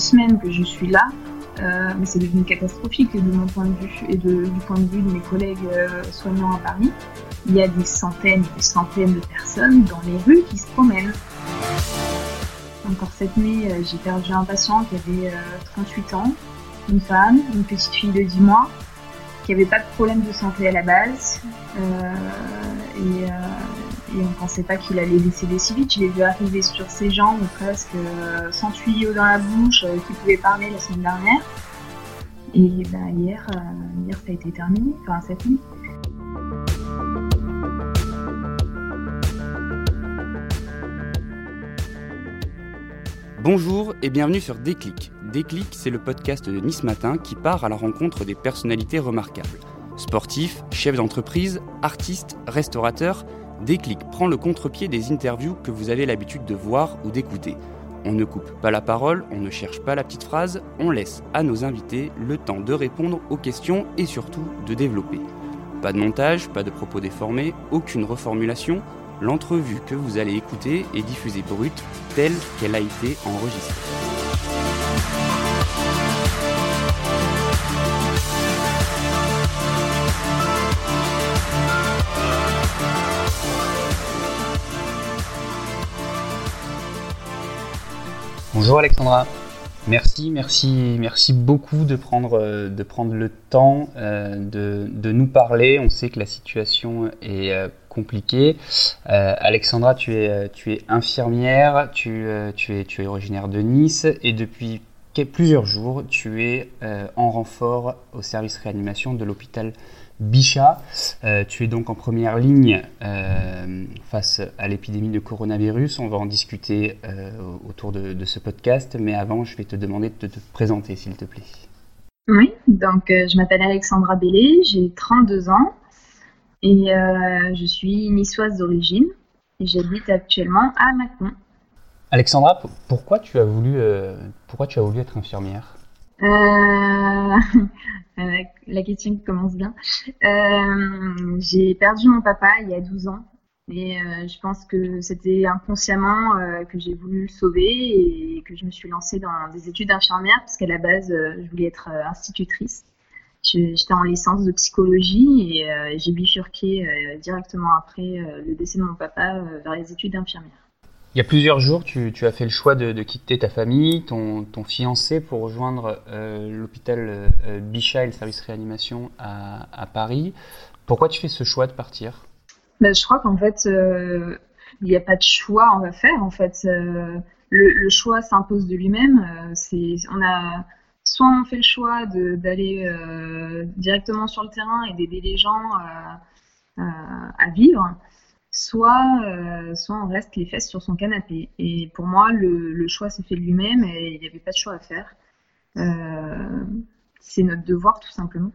semaines que je suis là, euh, mais c'est devenu catastrophique de mon point de vue et du point de vue de mes collègues euh, soignants à Paris. Il y a des centaines et des centaines de personnes dans les rues qui se promènent. Encore cette nuit, euh, j'ai perdu un patient qui avait 38 ans, une femme, une petite fille de 10 mois, qui n'avait pas de problème de santé à la base. Et on ne pensait pas qu'il allait décéder si vite. Je l'ai vu arriver sur ses jambes presque euh, sans tuyau dans la bouche, euh, qui pouvait parler la semaine dernière. Et bah, hier, euh, hier, ça a été terminé, enfin cette nuit. Bonjour et bienvenue sur Déclic. Déclic, c'est le podcast de Nice Matin qui part à la rencontre des personnalités remarquables. Sportifs, chefs d'entreprise, artistes, restaurateurs, Déclic prend le contre-pied des interviews que vous avez l'habitude de voir ou d'écouter. On ne coupe pas la parole, on ne cherche pas la petite phrase, on laisse à nos invités le temps de répondre aux questions et surtout de développer. Pas de montage, pas de propos déformés, aucune reformulation, l'entrevue que vous allez écouter est diffusée brute telle qu'elle a été enregistrée. Bonjour Alexandra. Merci, merci, merci beaucoup de prendre, euh, de prendre le temps euh, de, nous parler. On sait que la situation est euh, compliquée. Alexandra, tu es, tu es infirmière, tu, tu, es, tu es originaire de Nice et depuis plusieurs jours, tu es en renfort au service réanimation de l'hôpital Bichat. Euh, tu es donc en première ligne euh, face à l'épidémie de coronavirus. On va en discuter euh, autour de, ce podcast, mais avant, je vais te demander de te présenter, s'il te plaît. Oui, donc je m'appelle Alexandra Bellé, j'ai 32 ans et je suis niçoise d'origine j'habite actuellement à Mâcon. Alexandra, pourquoi tu as voulu, pourquoi tu as voulu être infirmière? Euh, la question commence bien. Euh, j'ai perdu mon papa il y a 12 ans. Et euh, je pense que c'était inconsciemment que j'ai voulu le sauver et que je me suis lancée dans des études d'infirmière parce qu'à la base, je voulais être institutrice. J'étais en licence de psychologie et j'ai bifurqué directement après le décès de mon papa vers les études d'infirmière. Il y a plusieurs jours, tu, as fait le choix de, quitter ta famille, ton, fiancé, pour rejoindre euh, l'hôpital euh, Bichat et le service réanimation à, Paris. Pourquoi tu fais ce choix de partir? Ben, Je crois qu'en fait, euh, il n'y a pas de choix va faire. En fait, le, choix s'impose de lui-même. a soit on fait le choix d'aller directement sur le terrain et d'aider les gens à vivre soit, euh, soit on reste les fesses sur son canapé. Et pour moi, le, choix s'est fait lui-même et il n'y avait pas de choix à faire. Euh, c'est notre devoir tout simplement.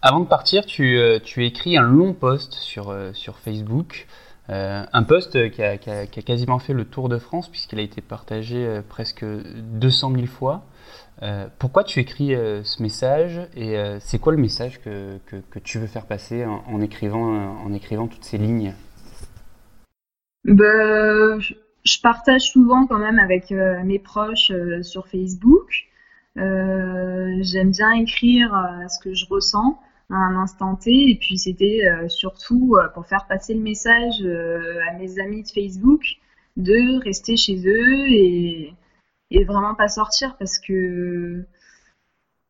Avant de partir, tu, euh, écris un long post sur, Facebook. un post qui a, quasiment fait le tour de France puisqu'il a été partagé presque 200 000 fois. pourquoi tu écris ce message et c'est quoi le message que, tu veux faire passer en écrivant toutes ces lignes? Ben, je partage souvent quand même avec euh, mes proches euh, sur Facebook. Euh, j'aime bien écrire ce que je ressens à un instant T. Et puis c'était surtout pour faire passer le message à mes amis de Facebook de rester chez eux et, et vraiment pas sortir parce que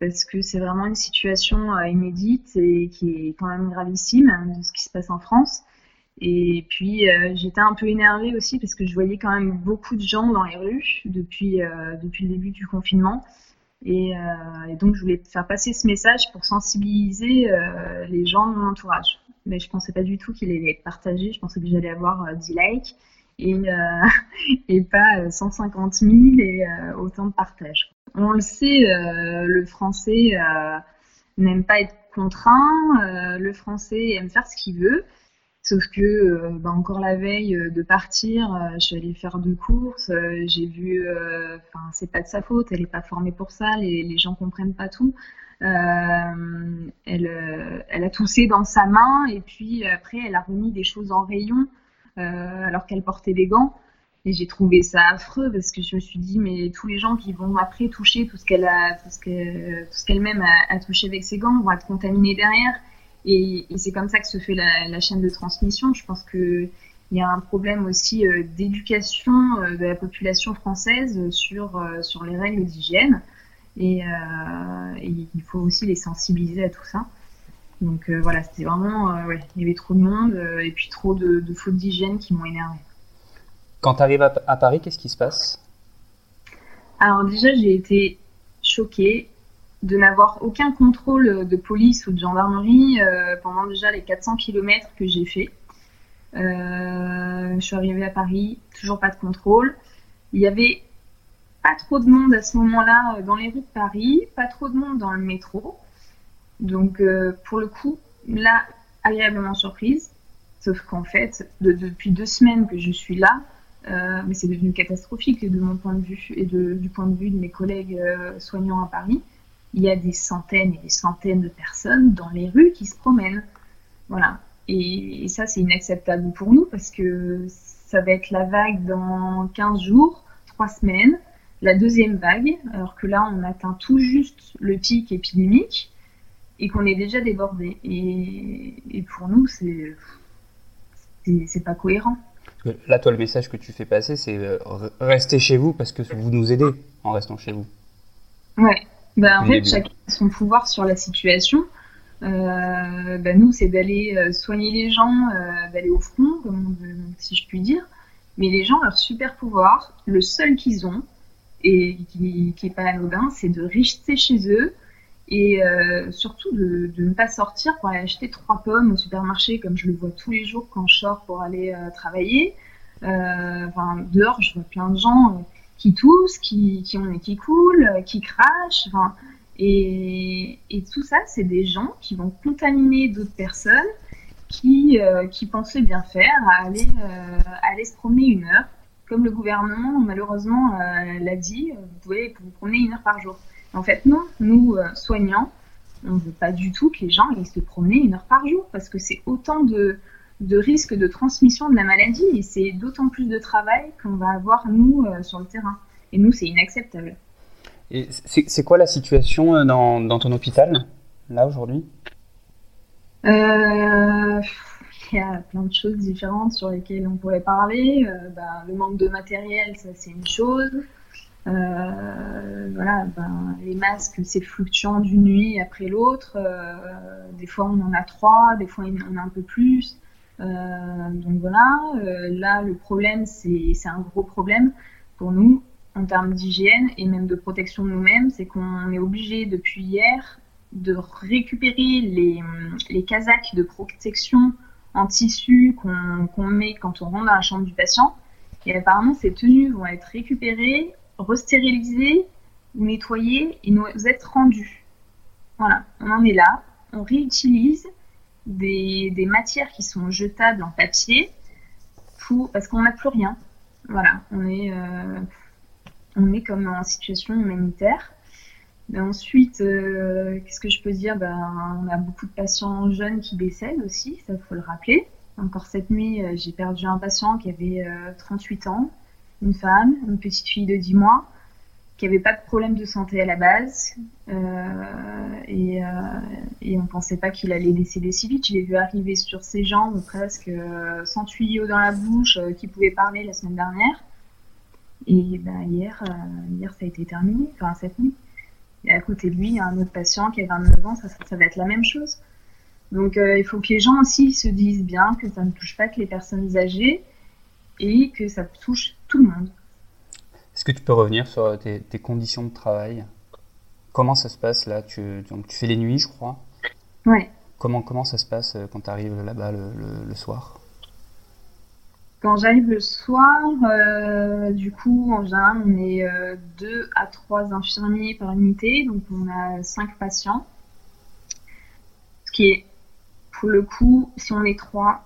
parce que c'est vraiment une situation inédite et qui est quand même gravissime de ce qui se passe en France. Et puis euh, j'étais un peu énervée aussi parce que je voyais quand même beaucoup de gens dans les rues depuis, euh, depuis le début du confinement. Et, euh, donc je voulais faire passer ce message pour sensibiliser les gens de mon entourage. Mais je pensais pas du tout qu'il allait être partagé. Je pensais que j'allais avoir 10 likes et, et pas 150 000 et autant de partages. On le sait, le français n'aime pas être contraint. le français aime faire ce qu'il veut. Sauf que, euh, bah, encore la veille euh, de partir, euh, je suis allée faire deux courses. j'ai vu, enfin, c'est pas de sa faute, elle est pas formée pour ça, les, les gens comprennent pas tout. elle, elle a toussé dans sa main et puis après, elle a remis des choses en rayon alors qu'elle portait des gants. Et j'ai trouvé ça affreux parce que je me suis dit, mais tous les gens qui vont après toucher tout ce qu'elle a, tout ce qu'elle-même a, touché avec ses gants vont être contaminés derrière. Et, c'est comme ça que se fait la, chaîne de transmission. Je pense que il y a un problème aussi euh, d'éducation euh, de la population française sur, euh, sur les règles d'hygiène. Et, il faut aussi les sensibiliser à tout ça. Donc voilà, c'était vraiment, il y avait trop de monde et puis trop de, de fautes d'hygiène qui m'ont énervé. Quand tu arrives à, Paris, qu'est-ce qui se passe? Alors déjà, j'ai été choquée de n'avoir aucun contrôle de police ou de gendarmerie euh, pendant déjà les 400 km que j'ai fait. Euh, je suis arrivée à Paris, toujours pas de contrôle. Il y avait pas trop de monde à ce moment-là euh, dans les rues de Paris, pas trop de monde dans le métro. Donc pour le coup, là, agréablement surprise. Sauf qu'en fait, depuis deux semaines que je suis là, mais c'est devenu catastrophique de mon point de vue et du point de vue de mes collègues soignants à Paris. Il y a des centaines et des centaines de personnes dans les rues qui se promènent. Voilà. Et, ça, c'est inacceptable pour nous parce que ça va être la vague dans 15 jours, 3 semaines, la deuxième vague, alors que là, on atteint tout juste le pic épidémique et qu'on est déjà débordé. Et, et pour nous, c'est c'est pas cohérent. Là, toi, le message que tu fais passer, c'est euh, rester chez vous parce que vous nous aidez en restant chez vous. Ouais. Bah, en fait, chacun a son pouvoir sur la situation. Euh, bah, nous, c'est d'aller euh, soigner les gens, d'aller au front, si je puis dire. Mais les gens, leur super pouvoir, le seul qu'ils ont, et qui n'est pas anodin, c'est de rester chez eux et surtout de, de, ne pas sortir pour aller acheter trois pommes au supermarché, comme je le vois tous les jours quand je sors pour aller travailler. Euh, enfin, dehors, je vois plein de gens euh, qui toussent, qui, qui ont qui coulent, euh, qui crachent. Enfin, et, et, tout ça, c'est des gens qui vont contaminer d'autres personnes qui, qui pensaient bien faire à aller, aller se promener une heure. Comme le gouvernement, malheureusement, l'a dit, vous pouvez vous promener une heure par jour. En fait, non, nous, soignants, on ne veut pas du tout que les gens aillent se promener une heure par jour parce que c'est autant de, de risque de transmission de la maladie et c'est d'autant plus de travail qu'on va avoir nous euh, sur le terrain. Et nous, c'est inacceptable. Et c'est quoi la situation euh, dans, dans ton hôpital, là, aujourd'hui? Euh, Il y a plein de choses différentes sur lesquelles on pourrait parler. Bah, le manque de matériel, ça, c'est une chose. voilà, ben, les masques, c'est fluctuant d'une nuit après l'autre. des fois, on en a trois, des fois, on en a un peu plus. Euh, donc voilà, euh, là le problème, c'est un gros problème pour nous en termes d'hygiène et même de protection nous-mêmes, c'est qu'on est obligé depuis hier de récupérer les, les casaques de protection en tissu qu'on met quand on rentre dans la chambre du patient. Et apparemment, ces tenues vont être récupérées, restérilisées, nettoyées et nous être rendues. Voilà, on en est là. On réutilise des, matières qui sont jetables en papier parce qu'on n'a plus rien. Voilà, on est, euh, on est comme en situation humanitaire. ensuite, euh, qu'est-ce que je peux dire? Ben, On a beaucoup de patients jeunes qui décèdent aussi, ça faut le rappeler. Encore cette nuit, euh, j'ai perdu un patient qui avait 38 ans, une femme, une petite fille de 10 mois qui n'avait pas de problème de santé à la base euh, et, euh, et, on pensait pas qu'il allait décéder si vite. Je l'ai vu arriver sur ses jambes presque euh, sans tuyau dans la bouche, qui pouvait parler la semaine dernière. Et ben, hier, hier ça a été terminé, enfin cette nuit. Et à côté de lui, il y a un autre patient qui a 29 ans, ça va être la même chose. Donc il faut que les gens aussi se disent bien que ça ne touche pas que les personnes âgées et que ça touche tout le monde. Est-ce que tu peux revenir sur tes, conditions de travail? Comment ça se passe là? Tu, donc, tu fais les nuits, je crois. Ouais. Comment, comment ça se passe euh, quand tu arrives là-bas le, soir? Quand j'arrive le soir, euh, du coup, en général, on est euh, deux à trois infirmiers par unité, donc on a cinq patients. Ce qui est, pour le coup, si on est trois,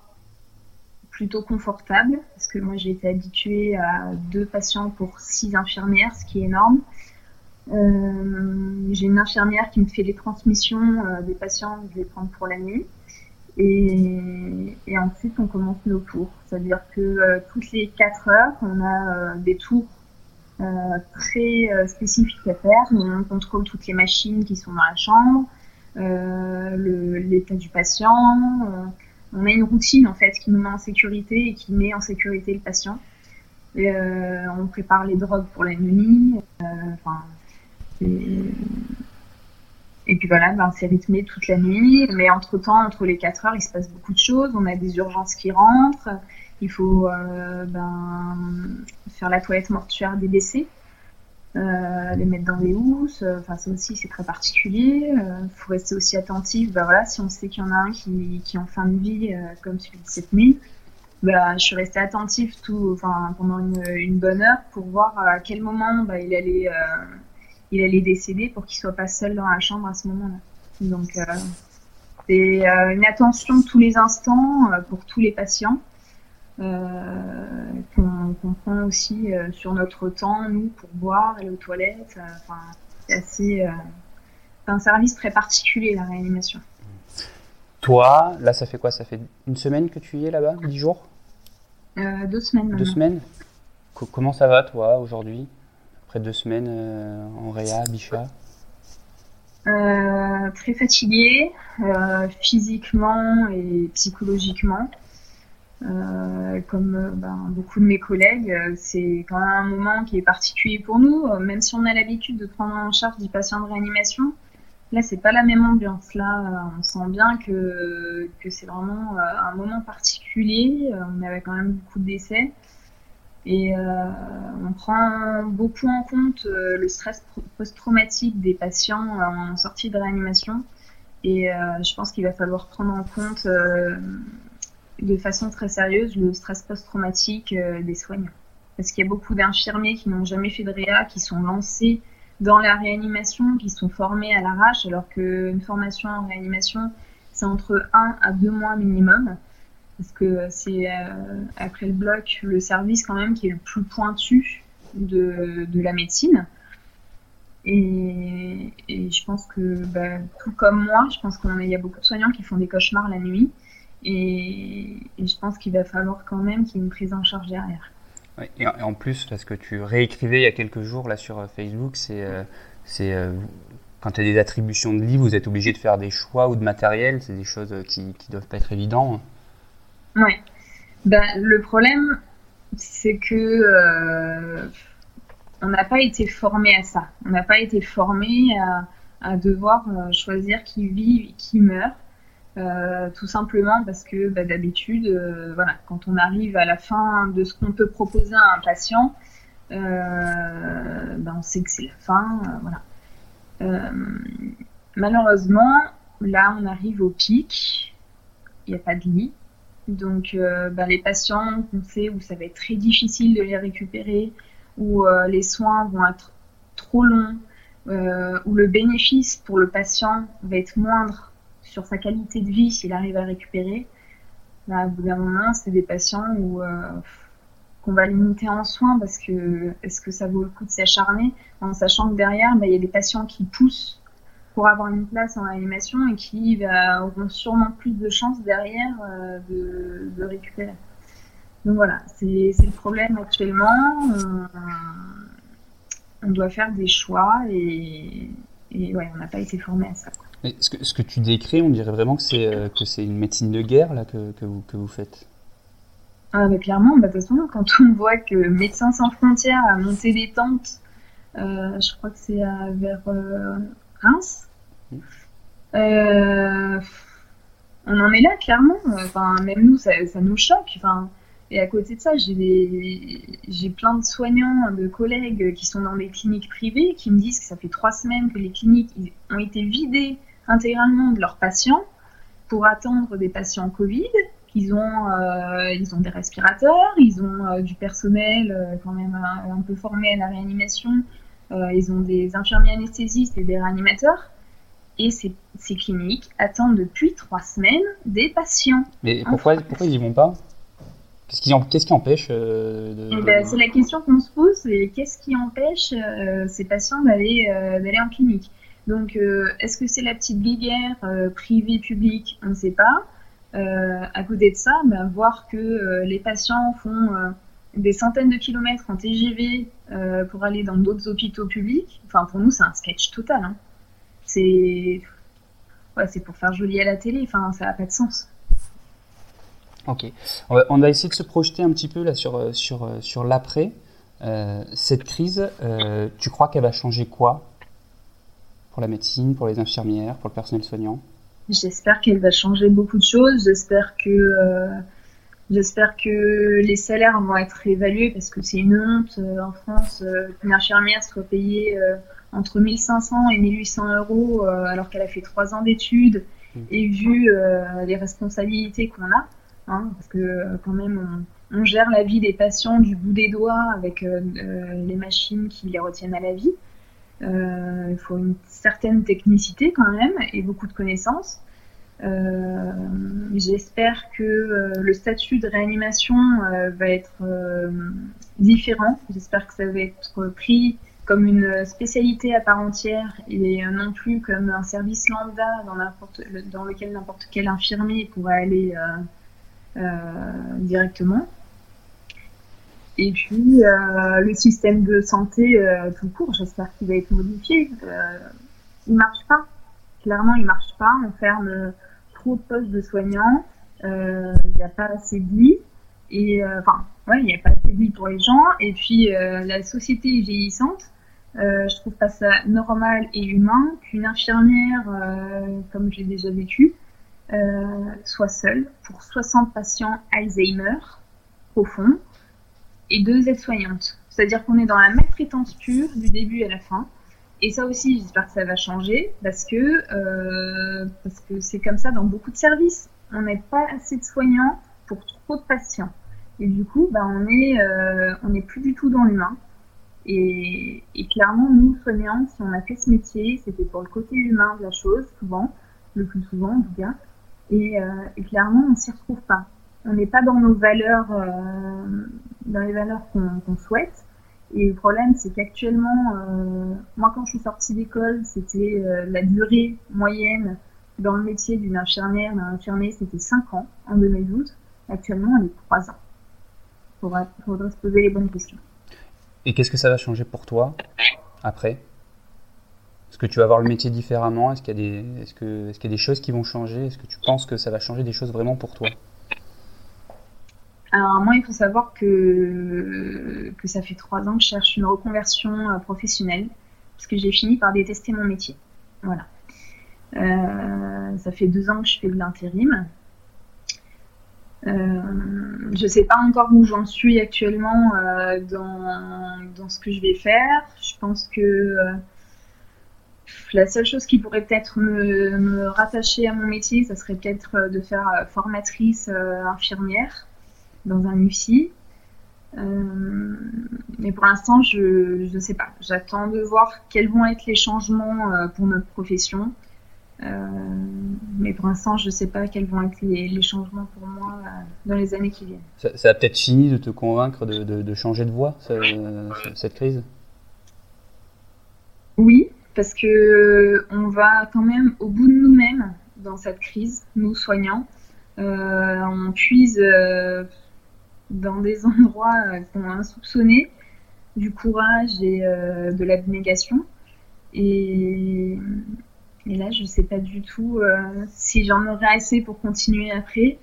plutôt confortable parce que moi j'ai été habituée à deux patients pour six infirmières, ce qui est énorme. Euh, j'ai une infirmière qui me fait les transmissions euh, des patients que je vais prendre pour la nuit. Et, ensuite, on commence nos tours. C'est-à-dire que toutes les 4 heures, on a des tours très spécifiques à faire. On contrôle toutes les machines qui sont dans la chambre, l'état du patient. On a une routine en fait qui nous met en sécurité et qui met en sécurité le patient. Euh, on prépare les drogues pour la nuit. Euh, et, puis voilà, ben, c'est rythmé toute la nuit. Mais entre-temps, entre les 4 heures, il se passe beaucoup de choses. On a des urgences qui rentrent. Il faut euh, ben, faire la toilette mortuaire des décès. Les mettre dans les housses, enfin ça aussi c'est très particulier. Il faut rester aussi attentif. Ben, voilà, si on sait qu'il y en a un qui, qui est en fin de vie, comme celui de cette nuit, bah, je suis restée attentive tout, enfin, pendant une, une bonne heure pour voir à quel moment bah, il, allait, euh, il allait décéder pour qu'il soit pas seul dans la chambre à ce moment-là. Donc, euh, c'est euh, une attention tous les instants euh, pour tous les patients qu'on prend aussi sur notre temps, nous, pour boire, aller aux toilettes. Enfin, c'est assez. c'est un service très particulier, la réanimation. Toi, là, ça fait quoi? Ça fait une semaine que tu y es là-bas? Dix jours? Euh, deux semaines. Deux semaines? Comment ça va, toi, aujourd'hui? Après deux semaines euh, en Réa, Bichat euh, Très fatiguée, physiquement et psychologiquement. Comme ben, beaucoup de mes collègues, c'est quand même un moment qui est particulier pour nous, même si on a l'habitude de prendre en charge des patients de réanimation. Là, c'est pas la même ambiance. Là, euh, on sent bien que, c'est vraiment euh, un moment particulier. Euh, on avait quand même beaucoup de décès. Et on prend beaucoup en compte le stress post-traumatique des patients en sortie de réanimation. Et je pense qu'il va falloir prendre en compte de façon très sérieuse le stress post-traumatique des soignants. Parce qu'il y a beaucoup d'infirmiers qui n'ont jamais fait de réa, qui sont lancés dans la réanimation qui sont formés à l'arrache, alors qu'une formation en réanimation, c'est entre 1 à 2 mois minimum. Parce que c'est euh, après le bloc le service quand même qui est le plus pointu de, de la médecine. Et, et, je pense que, bah, tout comme moi, je pense qu'il y a beaucoup de soignants qui font des cauchemars la nuit. Et, et je pense qu'il va falloir quand même qu'il y ait une prise en charge derrière. Et en plus, parce que tu réécrivais il y a quelques jours là sur euh, Facebook, c'est euh, c'est euh, quand tu as des attributions de livres, vous êtes obligé de faire des choix ou de matériel, c'est des choses qui ne doivent pas être évidentes. Oui. Ben, le problème, c'est que on n'a pas été formé à ça. On n'a pas été formé à, à devoir choisir qui vit et qui meurt. Euh, tout simplement parce que bah, d'habitude, euh, voilà, quand on arrive à la fin de ce qu'on peut proposer à un patient, euh, bah, on sait que c'est la fin. voilà. malheureusement, là, on arrive au pic. Il n'y a pas de lit. Donc, bah, les patients qu'on sait où ça va être très difficile de les récupérer, où les soins vont être trop longs, où le bénéfice pour le patient va être moindre sur sa qualité de vie s'il arrive à récupérer. Là, au bout d'un moment, c'est des patients où euh, qu'on va limiter en soins parce que est-ce que ça vaut le coup de s'acharner? En sachant que derrière, bah, il y a des patients qui poussent pour avoir une place en réanimation et qui bah, auront sûrement plus de chances derrière euh, de, récupérer. Donc voilà, c'est le problème actuellement. On, doit faire des choix et, et ouais, on n'a pas été formé à ça. Ce, que, tu décris, on dirait vraiment que c'est euh, que c'est une médecine de guerre là que, que, vous, que vous faites. Ah, bah, clairement, bah, de toute façon, quand on voit que Médecins sans frontières a monté des tentes, euh, je crois que c'est vers euh, Reims. On en est là, clairement. Enfin, même nous, ça, ça nous choque. Enfin, et à côté de ça, j'ai plein de soignants, de collègues qui sont dans des cliniques privées qui me disent que ça fait trois semaines que les cliniques ont été vidées intégralement de leurs patients pour attendre des patients Covid. Ils ont, euh, ils ont des respirateurs, ils ont euh, du personnel euh, quand même un, peu formé à la réanimation, ils ont des infirmiers anesthésistes et des réanimateurs. Et ces, ces cliniques attendent depuis trois semaines des patients. Mais pourquoi, pourquoi ils n'y vont pas? Qu'est-ce qui, empêche euh, eh ben, C'est la question qu'on se pose, qu'est-ce qui empêche euh, ces patients d'aller euh, d'aller en clinique? Donc, est-ce que c'est la petite guerre privée-publique On ne sait pas. à côté de ça, bah, voir que les patients font des centaines de kilomètres en TGV pour aller dans d'autres hôpitaux publics, enfin pour nous c'est un sketch total. Hein. C'est ouais, pour faire joli à la télé, enfin ça n'a pas de sens. Ok, on va, essayer de se projeter un petit peu là sur, sur, sur l'après. Euh, cette crise, euh, tu crois qu'elle va changer quoi? Pour la médecine, pour les infirmières, pour le personnel soignant J'espère qu'elle va changer beaucoup de choses. J'espère que euh, j'espère que les salaires vont être évalués parce que c'est une honte en France qu'une infirmière soit payée entre 1500 et 1800 euros alors qu'elle a fait trois ans d'études mmh. et vu les responsabilités qu'on a, hein, parce que quand même on gère la vie des patients du bout des doigts avec euh, euh, les machines qui les retiennent à la vie. Euh, il faut une certaine technicité quand même et beaucoup de connaissances. J'espère que le statut de réanimation va être différent. J'espère que ça va être pris comme une spécialité à part entière et non plus comme un service lambda dans, dans lequel n'importe quel infirmier pourrait aller directement. Et puis, euh, le système de santé euh, tout court, j'espère qu'il va être modifié. Euh, il marche pas. Clairement, il marche pas. On ferme trop de postes de soignants. Il n'y a pas assez de lits. Et enfin, ouais, il n'y a pas assez de lits pour les gens. Et puis, la société est vieillissante. je trouve pas ça normal et humain qu'une infirmière, comme j'ai déjà vécu, soit seule pour 60 patients Alzheimer profonds et deux aides-soignantes. C'est-à-dire qu'on est dans la maltraitance pure du début à la fin. Et ça aussi, j'espère que ça va changer parce que euh, c'est comme ça dans beaucoup de services. On n'a pas assez de soignants pour trop de patients. Et du coup, bah, on est euh, n'est plus du tout dans l'humain. Et, clairement, nous soignants, si on a fait ce métier, c'était pour le côté humain de la chose, souvent, le plus souvent en tout cas. Et, euh, et clairement, on s'y retrouve pas on n'est pas dans nos valeurs, euh, dans les valeurs qu'on souhaite. Et le problème, c'est qu'actuellement, euh, moi, quand je suis sortie d'école, c'était euh, la durée moyenne dans le métier d'une infirmière, d'un infirmier, c'était 5 ans en 2012. Actuellement, elle est 3 ans. Il faudrait, se poser les bonnes questions. Et qu'est-ce que ça va changer pour toi après? Est-ce que tu vas voir le métier différemment? Est-ce qu'il y, est qu'il y a des choses qui vont changer? Est-ce que tu penses que ça va changer des choses vraiment pour toi? Alors moi, il faut savoir que, que ça fait trois ans que je cherche une reconversion euh, professionnelle, parce que j'ai fini par détester mon métier. Voilà. Euh, ça fait deux ans que je fais de l'intérim. Euh, je ne sais pas encore où j'en suis actuellement dans, dans, ce que je vais faire. Je pense que la seule chose qui pourrait peut-être me, me, rattacher à mon métier, ça serait peut-être de faire formatrice infirmière dans un UCI. Euh, mais pour l'instant, je ne sais pas. J'attends de voir quels vont être les changements euh, pour notre profession. Euh, mais pour l'instant, je ne sais pas quels vont être les, changements pour moi dans les années qui viennent. Ça, a peut-être fini de te convaincre de, changer de voie, cette crise? Oui, parce que on va quand même au bout de nous-mêmes dans cette crise, nous soignants. on puise dans des endroits euh, qu'on a insoupçonnés, du courage et euh, de l'abnégation. Et, et, là, je ne sais pas du tout euh, si j'en aurai assez pour continuer après.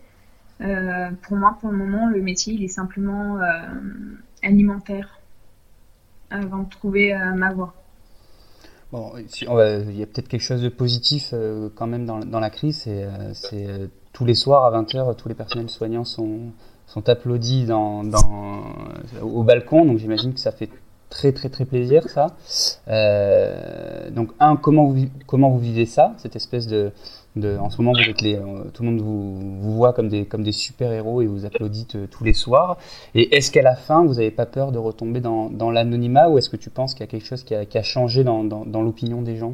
pour moi, pour le moment, le métier, il est simplement alimentaire avant de trouver ma voie. Bon, il y a peut-être quelque chose de positif quand même dans, la crise, c'est tous les soirs à 20h, tous les personnels soignants sont, applaudis au balcon, donc j'imagine que ça fait très très très plaisir ça. Euh, donc un, comment vous, comment vous vivez ça, cette espèce de, en ce moment vous êtes les, euh, tout le monde vous, vous, voit comme des, comme des super héros et vous applaudit tous les soirs. Et est-ce qu'à la fin vous n'avez pas peur de retomber dans, l'anonymat ou est-ce que tu penses qu'il y a quelque chose qui a, qui a changé dans, dans l'opinion des gens?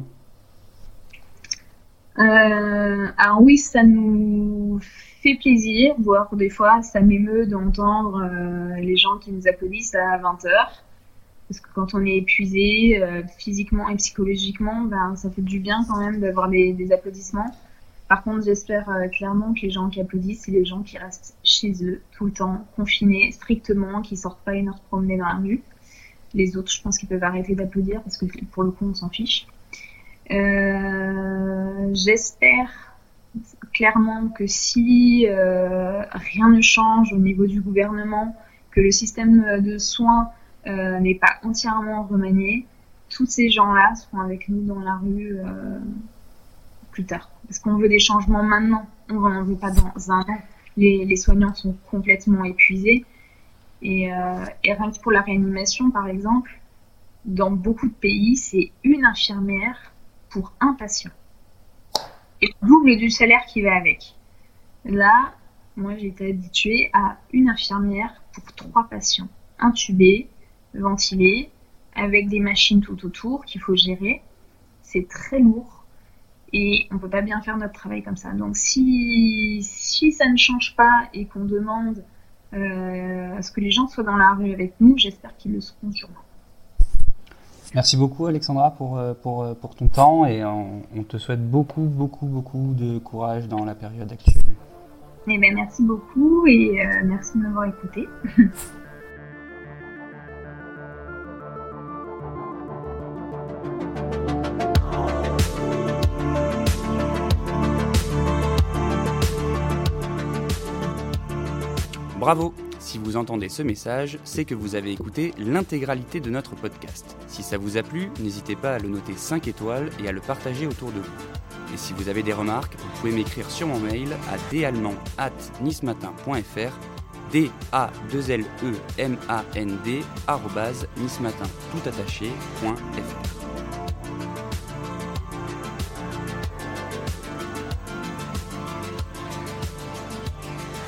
Euh, alors oui, ça nous fait plaisir, voire des fois ça m'émeut d'entendre euh, les gens qui nous applaudissent à 20h. Parce que quand on est épuisé euh, physiquement et psychologiquement, ben, ça fait du bien quand même d'avoir des, applaudissements. Par contre, j'espère euh, clairement que les gens qui applaudissent, c'est les gens qui restent chez eux tout le temps, confinés strictement, qui sortent pas une heure promener dans la rue. Les autres, je pense qu'ils peuvent arrêter d'applaudir parce que pour le coup, on s'en fiche. Euh, j'espère clairement que si euh, rien ne change au niveau du gouvernement, que le système de soins n'est pas entièrement remanié, tous ces gens-là seront avec nous dans la rue plus tard. Parce qu'on veut des changements maintenant, on n'en veut pas dans un an. Les, soignants sont complètement épuisés. Euh, et, rien que pour la réanimation, par exemple, dans beaucoup de pays, c'est une infirmière pour un patient. Et double du salaire qui va avec. Là, moi, j'ai été habituée à une infirmière pour trois patients, intubés, ventilés, avec des machines tout autour qu'il faut gérer. C'est très lourd et on peut pas bien faire notre travail comme ça. Donc si, si ça ne change pas et qu'on demande euh, à ce que les gens soient dans la rue avec nous, j'espère qu'ils le seront sûrement. Merci beaucoup Alexandra pour, euh, pour, euh, pour ton temps et on, te souhaite beaucoup, beaucoup, beaucoup de courage dans la période actuelle. Eh ben, merci beaucoup et merci de m'avoir écouté. Bravo Si vous entendez ce message, c'est que vous avez écouté l'intégralité de notre podcast. Si ça vous a plu, n'hésitez pas à le noter 5 étoiles et à le partager autour de vous. Et si vous avez des remarques, vous pouvez m'écrire sur mon mail à dallemand@nismatin.fr d a 2 l e.